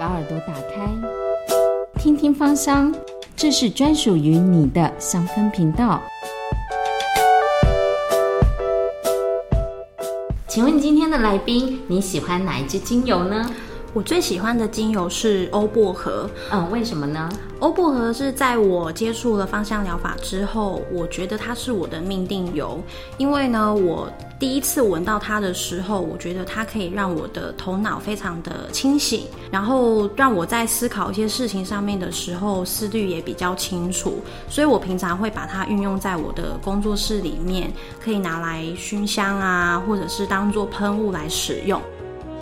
把耳朵打开，听听芳香，这是专属于你的香氛频道。请问今天的来宾，你喜欢哪一支精油呢？我最喜欢的精油是欧薄荷。嗯，为什么呢？欧薄荷是在我接触了芳香疗法之后，我觉得它是我的命定油。因为呢，我第一次闻到它的时候，我觉得它可以让我的头脑非常的清醒，然后让我在思考一些事情上面的时候，思虑也比较清楚。所以我平常会把它运用在我的工作室里面，可以拿来熏香啊，或者是当做喷雾来使用。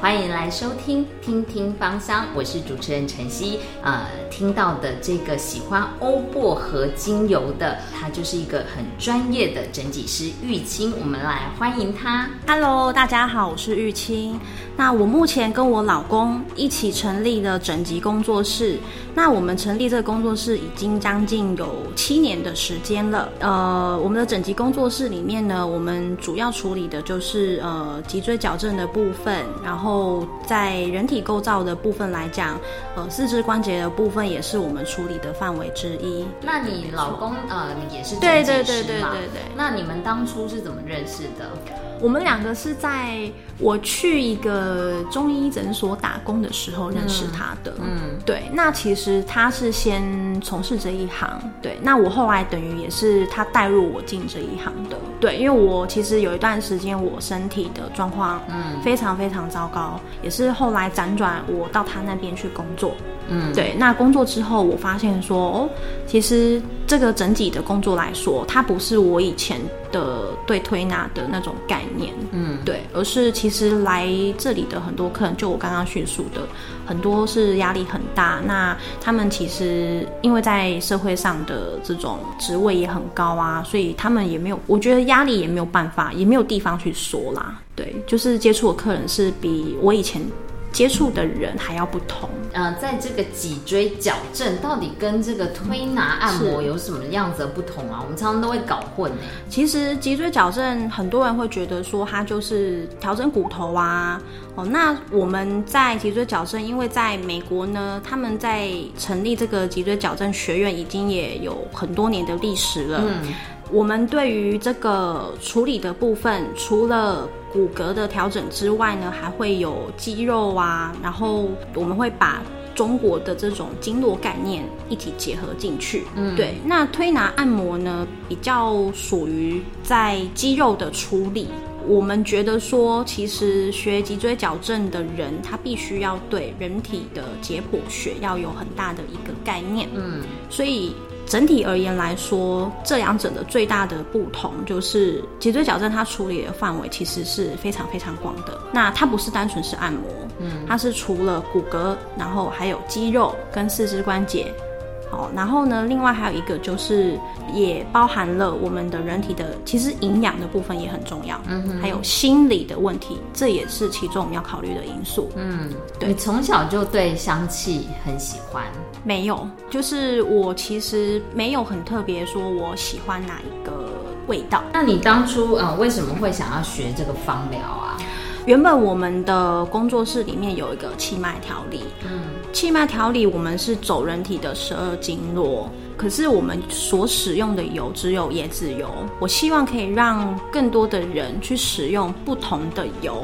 欢迎来收听《听听芳香》，我是主持人晨曦。呃，听到的这个喜欢欧薄荷精油的，他就是一个很专业的整体师玉清。我们来欢迎他。Hello，大家好，我是玉清。那我目前跟我老公一起成立了整集工作室。那我们成立这个工作室已经将近有七年的时间了。呃，我们的整集工作室里面呢，我们主要处理的就是呃脊椎矫正的部分。然后在人体构造的部分来讲，呃，四肢关节的部分也是我们处理的范围之一。那你老公呃你也是对对对对对对。那你们当初是怎么认识的？我们两个是在我去一个中医诊所打工的时候认识他的。嗯，对。那其实他是先从事这一行，对。那我后来等于也是他带入我进这一行的，对。因为我其实有一段时间我身体的状况，嗯，非常非常糟糕，也是后来辗转我到他那边去工作。嗯，对。那工作之后，我发现说，哦，其实这个整体的工作来说，它不是我以前的对推拿的那种概念，嗯，对，而是其实来这里的很多客人，就我刚刚叙述的，很多是压力很大。那他们其实因为在社会上的这种职位也很高啊，所以他们也没有，我觉得压力也没有办法，也没有地方去说啦。对，就是接触的客人是比我以前。接触的人还要不同。呃，在这个脊椎矫正到底跟这个推拿按摩有什么样子的不同啊？我们常常都会搞混呢。其实脊椎矫正很多人会觉得说它就是调整骨头啊。哦，那我们在脊椎矫正，因为在美国呢，他们在成立这个脊椎矫正学院已经也有很多年的历史了。嗯。我们对于这个处理的部分，除了骨骼的调整之外呢，还会有肌肉啊，然后我们会把中国的这种经络概念一起结合进去。嗯，对。那推拿按摩呢，比较属于在肌肉的处理。我们觉得说，其实学脊椎矫正的人，他必须要对人体的解剖学要有很大的一个概念。嗯，所以。整体而言来说，这两者的最大的不同就是脊椎矫正它处理的范围其实是非常非常广的。那它不是单纯是按摩，嗯，它是除了骨骼，然后还有肌肉跟四肢关节。好，然后呢，另外还有一个就是也包含了我们的人体的，其实营养的部分也很重要。嗯哼，还有心理的问题，这也是其中我们要考虑的因素。嗯，对。你从小就对香气很喜欢？没有，就是我其实没有很特别说我喜欢哪一个味道。那你当初呃为什么会想要学这个芳疗啊？原本我们的工作室里面有一个气脉调理，嗯，气脉调理我们是走人体的十二经络，可是我们所使用的油只有椰子油。我希望可以让更多的人去使用不同的油。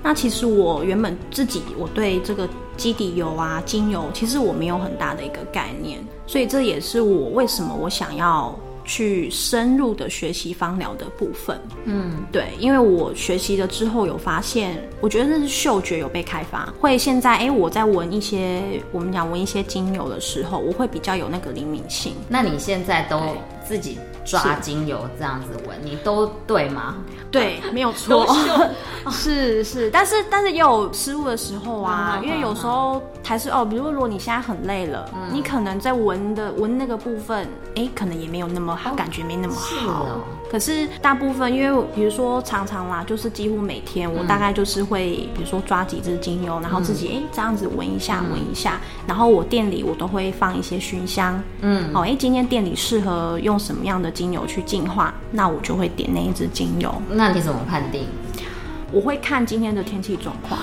那其实我原本自己我对这个基底油啊、精油，其实我没有很大的一个概念，所以这也是我为什么我想要。去深入的学习芳疗的部分，嗯，对，因为我学习了之后有发现，我觉得那是嗅觉有被开发，会现在哎，我在闻一些我们讲闻一些精油的时候，我会比较有那个灵敏性。那你现在都自己抓精油这样子闻，你都对吗？对，没有错，是是，但是但是也有失误的时候啊，因为有时候还是哦，比如如果你现在很累了，你可能在闻的闻那个部分，哎，可能也没有那么好，感觉没那么好。可是大部分，因为比如说常常啦，就是几乎每天我大概就是会，比如说抓几支精油，然后自己哎这样子闻一下闻一下，然后我店里我都会放一些熏香，嗯，哦，哎今天店里适合用什么样的精油去净化，那我就会点那一支精油。那你怎么判定？我会看今天的天气状况。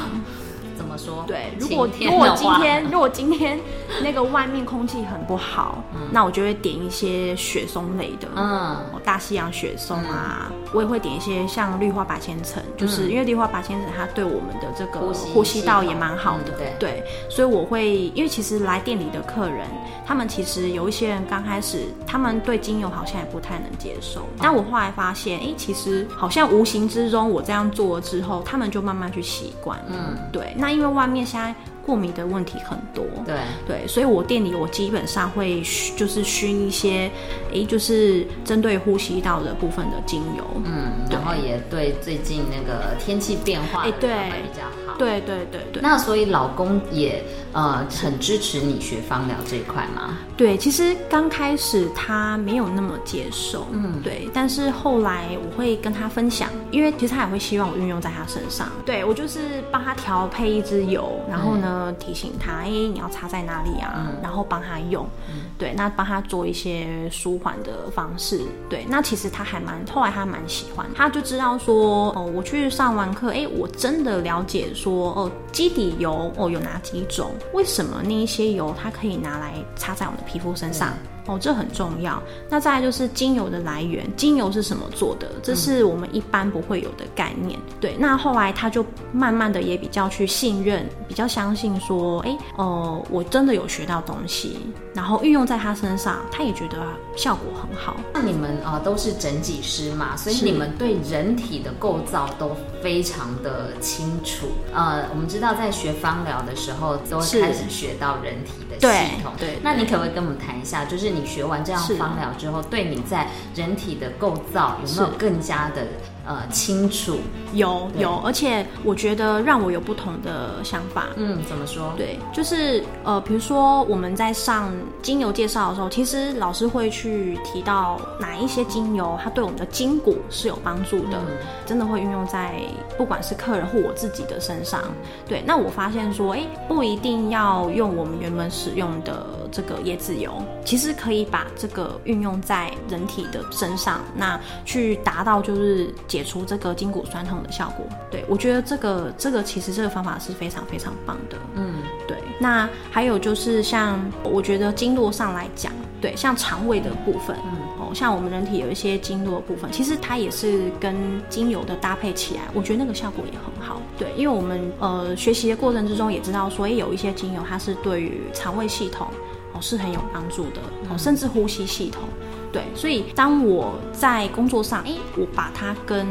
怎么说？对，如果如果今天如果今天那个外面空气很不好，那我就会点一些雪松类的，嗯，哦大西洋雪松啊，我也会点一些像绿花白千层，就是因为绿花白千层它对我们的这个嗯呼吸道也蛮好的，嗯对所以我会因为其实来店里的客人，他们其实有一些人刚开始他们对精油好像也不太能接受，但我后来发现，哎、其实好像无形之中我这样做了之后，他们就慢慢去习惯，嗯，对，那因为外面现在过敏的问题很多，对，对，所以我店里我基本上会就是熏一些，诶，就是针对呼吸道的部分的精油。嗯，然后也对最近那个天气变化的哎对比较好。对对对对，那所以老公也呃很支持你学芳疗这一块吗？对，其实刚开始他没有那么接受，嗯，对，但是后来我会跟他分享，因为其实他也会希望我运用在他身上。对我就是帮他调配一支油，然后呢提醒他，哎，你要擦在哪里啊？然后帮他用，对，那帮他做一些舒缓的方式。对，那其实他还蛮后来他蛮喜欢，他就知道说，哦，我去上完课，哎，我真的了解说，哦，基底油哦有哪几种，为什么那一些油它可以拿来擦在我们的皮肤身上。哦，这很重要。那再来就是精油的来源，精油是什么做的？这是我们一般不会有的概念。对，那后来他就慢慢的也比较去信任，比较相信说，哎，哦、我真的有学到东西，然后运用在他身上，他也觉得效果很好。那你们啊、呃都是整脊师嘛，所以你们对人体的构造都非常的清楚。呃，我们知道在学芳疗的时候，都会是开始学到人体的系统。对那你可不可以跟我们谈一下，就是你学完这样是。芳疗之后，对你在人体的构造有没有更加的呃清楚？有对有，而且我觉得让我有不同的想法。嗯，怎么说？对，就是呃，比如说我们在上精油介绍的时候，其实老师会去提到哪一些精油它对我们的筋骨是有帮助的，嗯真的会运用在不管是客人或我自己的身上。对，那我发现说，哎，不一定要用我们原本使用的这个椰子油，其实可以把这个运用在人体的身上，那去达到就是解除这个筋骨酸痛的效果。对我觉得这个这个其实这个方法是非常非常棒的。嗯，对，那还有就是像我觉得经络上来讲，对，像肠胃的部分，嗯，哦，像我们人体有一些经络的部分，其实它也是跟精油的搭配起来，我觉得那个效果也很好。对，因为我们呃学习的过程之中也知道说，诶有一些精油它是对于肠胃系统哦是很有帮助的，哦，甚至呼吸系统。对，所以当我在工作上，诶，我把它跟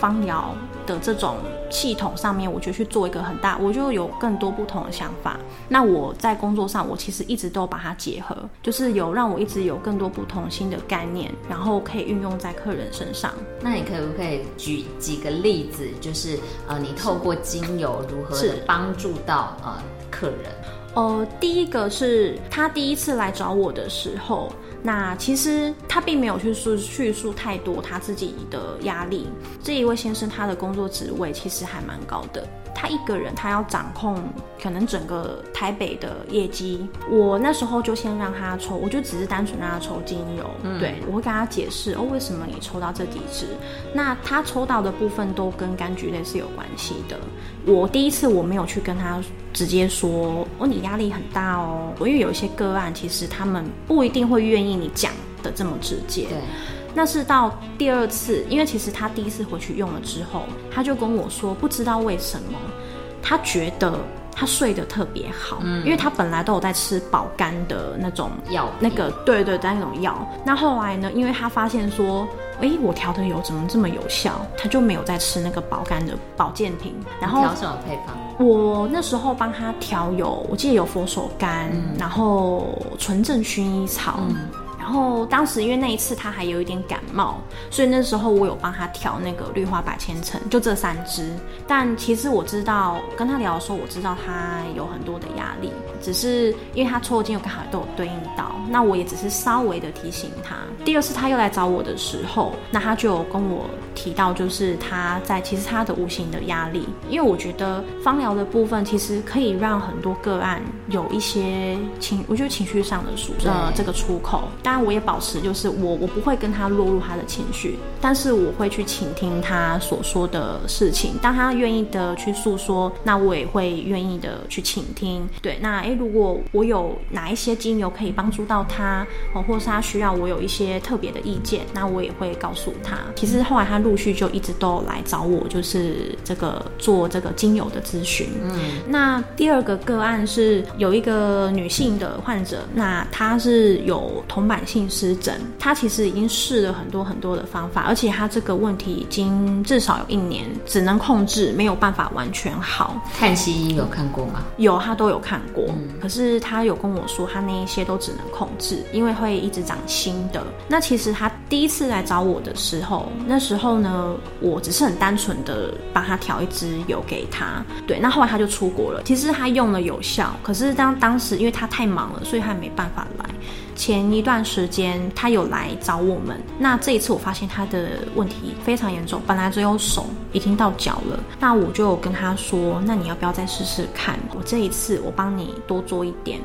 芳疗的这种系统上面，我就去做一个很大，我就有更多不同的想法。那我在工作上，我其实一直都把它结合，就是有让我一直有更多不同新的概念，然后可以运用在客人身上。那你可不可以举几个例子，就是呃，你透过精油如何的帮助到呃客人？呃，第一个是他第一次来找我的时候，那其实他并没有去述叙述太多他自己的压力。这一位先生他的工作职位其实还蛮高的，他一个人他要掌控可能整个台北的业绩。我那时候就先让他抽，我就只是单纯让他抽精油，对我会跟他解释哦，为什么你抽到这几支。那他抽到的部分都跟柑橘类是有关系的。我第一次我没有去跟他直接说哦，你压力很大哦，因为有一些个案其实他们不一定会愿意你讲的这么直接。对，那是到第二次，因为其实他第一次回去用了之后，他就跟我说，不知道为什么，他觉得他睡得特别好，因为他本来都有在吃保肝的那种药。那个对对对那种药。那后来呢，因为他发现说，诶，我调的油怎么这么有效，他就没有再吃那个保肝的保健品，然后调什么配方？我那时候帮他调有，我记得有佛手柑，然后纯正薰衣草。然后当时因为那一次他还有一点感冒，所以那时候我有帮他调那个绿花百千层，就这三支。但其实我知道跟他聊的时候，我知道他有很多的压力，只是因为他抽的精油刚好都有对应到，那我也只是稍微的提醒他。第二次他又来找我的时候，那他就跟我提到，就是他在其实他的无形的压力，因为我觉得芳疗的部分其实可以让很多个案有一些情，我觉得情绪上的出呃这个出口。然我也保持就是我我不会跟他落入他的情绪，但是我会去倾听他所说的事情。当他愿意的去诉说，那我也会愿意的去倾听。对，那诶，如果我有哪一些精油可以帮助到他，哦，或是他需要我有一些特别的意见，那我也会告诉他。其实后来他陆续就一直都来找我，就是这个做这个精油的咨询。嗯，那第二个个案是有一个女性的患者，那她是有铜板性湿疹，他其实已经试了很多很多的方法，而且他这个问题已经至少有一年，只能控制，没有办法完全好。看西医有看过吗？有，他都有看过。可是他有跟我说，他那一些都只能控制，因为会一直长新的。那其实他第一次来找我的时候，那时候呢，我只是很单纯的帮他调一支油给他。对，那后来他就出国了。其实他用了有效，可是当当时因为他太忙了，所以他没办法来。前一段时间他有来找我们，那这一次我发现他的问题非常严重，本来只有手，已经到脚了。那我就跟他说，那你要不要再试试看？我这一次我帮你多做一点。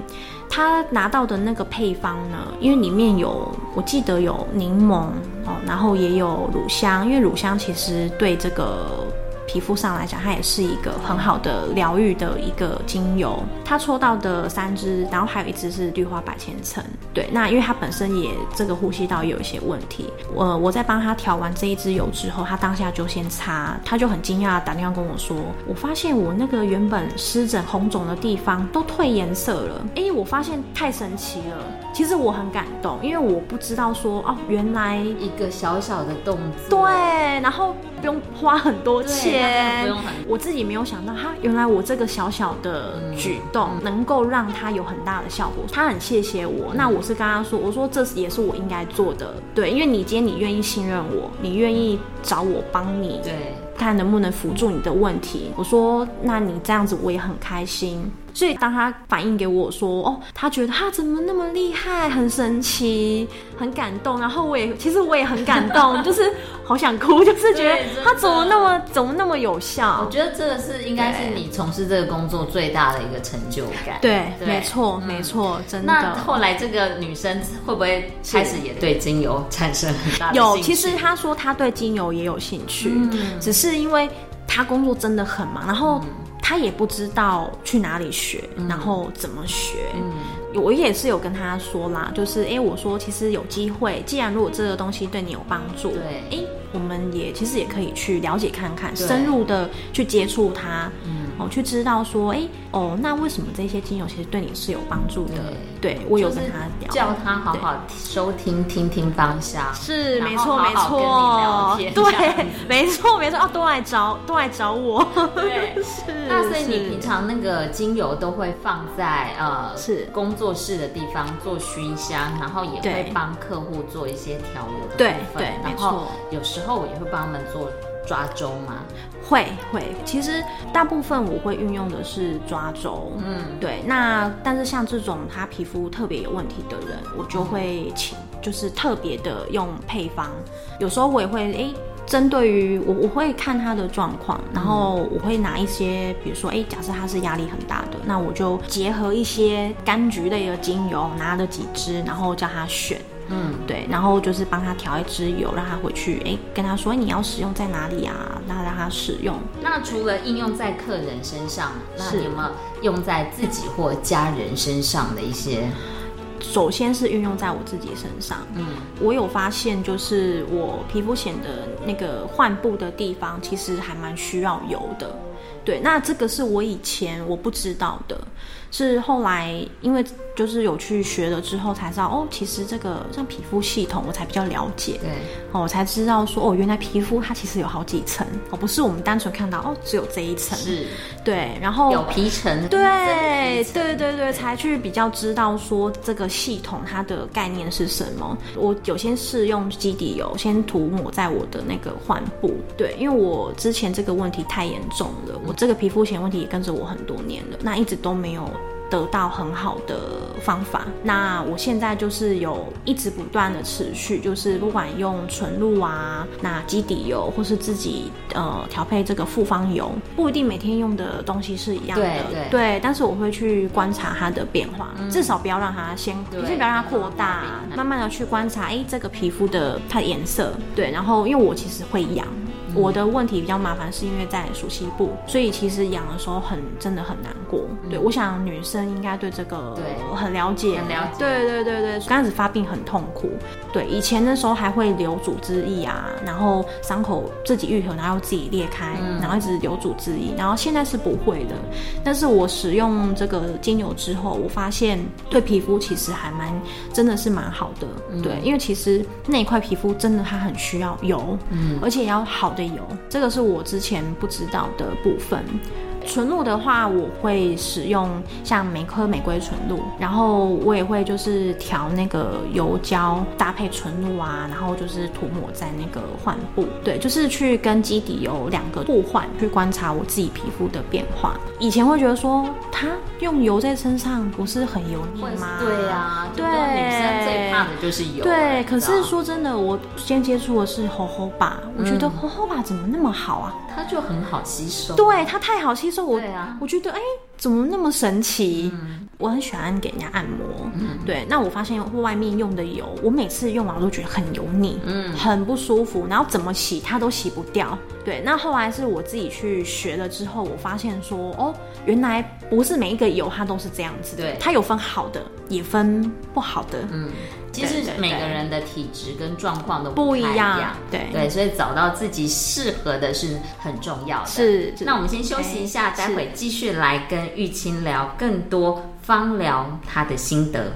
他拿到的那个配方呢，因为里面有我记得有柠檬哦，然后也有乳香，因为乳香其实对这个。皮肤上来讲，它也是一个很好的疗愈的一个精油。他抽到的三支，然后还有一支是绿花百千层。对，那因为他本身也这个呼吸道有一些问题。我我在帮他调完这一支油之后，他当下就先擦，他就很惊讶打电话跟我说：“我发现我那个原本湿疹红肿的地方都褪颜色了。”哎，我发现太神奇了。其实我很感动，因为我不知道说哦，原来一个小小的动作，对，然后不用花很多钱。不用很，我自己没有想到，哈，原来我这个小小的举动能够让他有很大的效果。他很谢谢我，那我是跟他说，我说这也是我应该做的，对，因为你今天你愿意信任我，你愿意找我帮你，对，看能不能辅助你的问题。我说，那你这样子我也很开心。所以当他反映给我说，哦，他觉得他怎么那么厉害，很神奇，很感动。然后我也其实我也很感动，就是好想哭，就是觉得他怎么那么怎么那么有效。我觉得这个是应该是你从事这个工作最大的一个成就感。对，没错，没错，真的。那后来这个女生会不会开始也对精油产生很大的有？其实她说她对精油也有兴趣，只是因为她工作真的很忙，然后。他也不知道去哪里学，然后怎么学。我也是有跟他说啦，就是哎，我说其实有机会，既然如果这个东西对你有帮助，对，哎，我们也其实也可以去了解看看，深入的去接触它。哦，去知道说，哎，哦，那为什么这些精油其实对你是有帮助的？对我有跟他聊，叫他好好收听，听听方向，是没错没错，对，没错没错啊，都来找都来找我，对，是。那所以你平常那个精油都会放在呃是工作室的地方做熏香，然后也会帮客户做一些调油的对对，然后。有时候我也会帮他们做。抓周吗？会会，其实大部分我会运用的是抓周。嗯，对。那但是像这种他皮肤特别有问题的人，我就会请，就是特别的用配方。有时候我也会哎，针对于我，我会看他的状况，然后我会拿一些，比如说哎，假设他是压力很大的，那我就结合一些柑橘类的精油，拿了几支，然后叫他选。嗯，对，然后就是帮他调一支油，让他回去，哎，跟他说你要使用在哪里啊？那让他使用。那除了应用在客人身上，那有没有用在自己或家人身上的一些？首先是运用在我自己身上。嗯，我有发现，就是我皮肤显得那个患部的地方，其实还蛮需要油的。对，那这个是我以前我不知道的。是后来，因为就是有去学了之后才知道，哦，其实这个像皮肤系统，我才比较了解。对，哦，我才知道说，哦，原来皮肤它其实有好几层，哦，不是我们单纯看到，哦，只有这一层。是，对，然后有皮层。对，对，对，对，才去比较知道说这个系统它的概念是什么。我有先试用基底油，先涂抹在我的那个患部。对，因为我之前这个问题太严重了，我这个皮肤前问题也跟着我很多年了，那一直都没有。得到很好的方法。那我现在就是有一直不断的持续，就是不管用纯露啊，那基底油，或是自己呃调配这个复方油，不一定每天用的东西是一样的，对对但是我会去观察它的变化，至少不要让它先，对就是不要让它扩大，慢慢的去观察，哎，这个皮肤的它的颜色，对，然后因为我其实会痒。我的问题比较麻烦，是因为在属西部，所以其实养的时候很真的很难过。对，我想女生应该对这个对很了解，很了解对对对对，刚开始发病很痛苦。对，以前的时候还会留组织液啊，然后伤口自己愈合，然后自己裂开，然后一直留组织液，然后现在是不会的。但是我使用这个精油之后，我发现对皮肤其实还蛮真的是蛮好的。对，因为其实那一块皮肤真的它很需要油，嗯，而且要好的油，这个是我之前不知道的部分。纯露的话，我会使用像玫珂玫瑰纯露，然后我也会就是调那个油胶搭配纯露啊，然后就是涂抹在那个患部，对，就是去跟基底油两个互换，去观察我自己皮肤的变化。以前会觉得说，它用油在身上不是很油腻吗？对啊，对女生最怕的就是油。对，可是说真的，我先接触的是猴猴吧，我觉得猴猴吧怎么那么好啊？它就很好吸收。对，它太好吸收，我我觉得哎、怎么那么神奇？我很喜欢给人家按摩，对。那我发现外面用的油，我每次用完我都觉得很油腻，嗯，很不舒服，然后怎么洗它都洗不掉。对，那后来是我自己去学了之后，我发现说，哦，原来不是每一个油它都是这样子的，对。它有分好的，也分不好的，嗯，其实每个人的体质跟状况都不太一一样对对，所以找到自己适合的是很重要的。是是那我们先休息一下待会继续来跟玉清聊更多芳疗她的心得。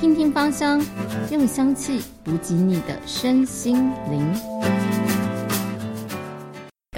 听听芳香，用香气补给你的身心灵。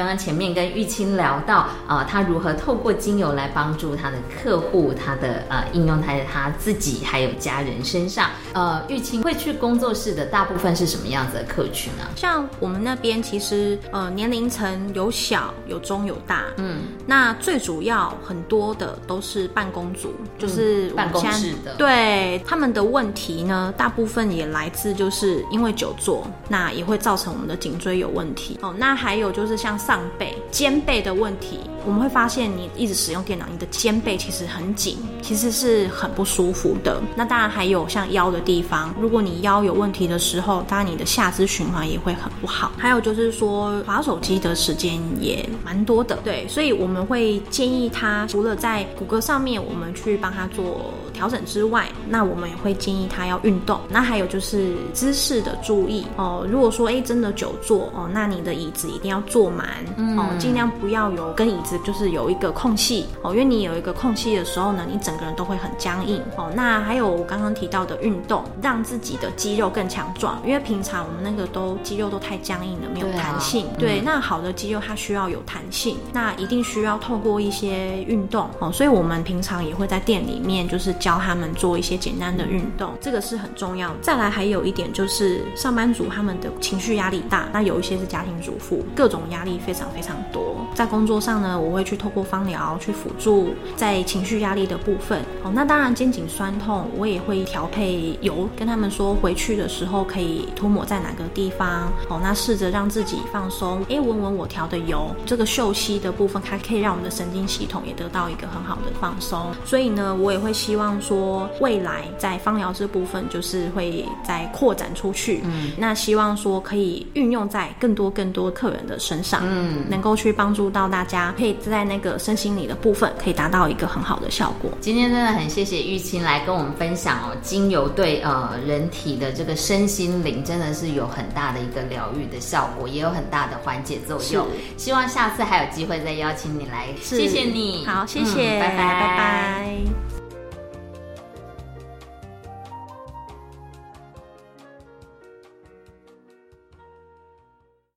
刚刚前面跟玉清聊到，呃，他如何透过精油来帮助他的客户，他的呃应用在他自己还有家人身上。呃，玉清会去工作室的大部分是什么样子的客群呢？像我们那边其实呃年龄层有小有中有大，嗯，那最主要很多的都是办公族，就是办公室的对他们的问题呢，大部分也来自就是因为久坐，那也会造成我们的颈椎有问题哦。那还有就是像上背、肩背的问题，我们会发现你一直使用电脑，你的肩背其实很紧，其实是很不舒服的。那当然还有像腰的地方，如果你腰有问题的时候，当然你的下肢循环也会很不好。还有就是说，滑手机的时间也蛮多的，对，所以我们会建议他除了在骨骼上面我们去帮他做调整之外，那我们也会建议他要运动。那还有就是姿势的注意哦。如果说哎真的久坐哦，那你的椅子一定要坐满、哦，尽量不要有跟椅子就是有一个空隙哦，因为你有一个空隙的时候呢，你整个人都会很僵硬哦。那还有我刚刚提到的运动，让自己的肌肉更强壮，因为平常我们那个都肌肉都太僵硬了，没有对啊弹性。对，那好的肌肉它需要有弹性，那一定需要透过一些运动哦。所以我们平常也会在店里面就是教他们做一些简单的运动，这个是很重要的。再来还有一点就是上班族他们的情绪压力大，那有一些是家庭主妇，各种压力非非常非常多。在工作上呢，我会去透过芳疗去辅助在情绪压力的部分。哦，那当然肩颈酸痛，我也会调配油，跟他们说回去的时候可以涂抹在哪个地方。哦，那试着让自己放松，诶，闻闻我调的油，这个嗅息的部分，它可以让我们的神经系统也得到一个很好的放松。所以呢，我也会希望说，未来在芳疗这部分，就是会再扩展出去。嗯，那希望说可以运用在更多更多客人的身上，嗯，能够去帮助到大家，可以在那个身心理的部分，可以达到一个很好的效果。今天真的很谢谢玉清来跟我们分享哦，精油对呃人体的这个身心灵真的是有很大的一个疗愈的效果，也有很大的缓解作用。希望下次还有机会再邀请你来，是谢谢你，好，谢谢，嗯拜拜，拜拜。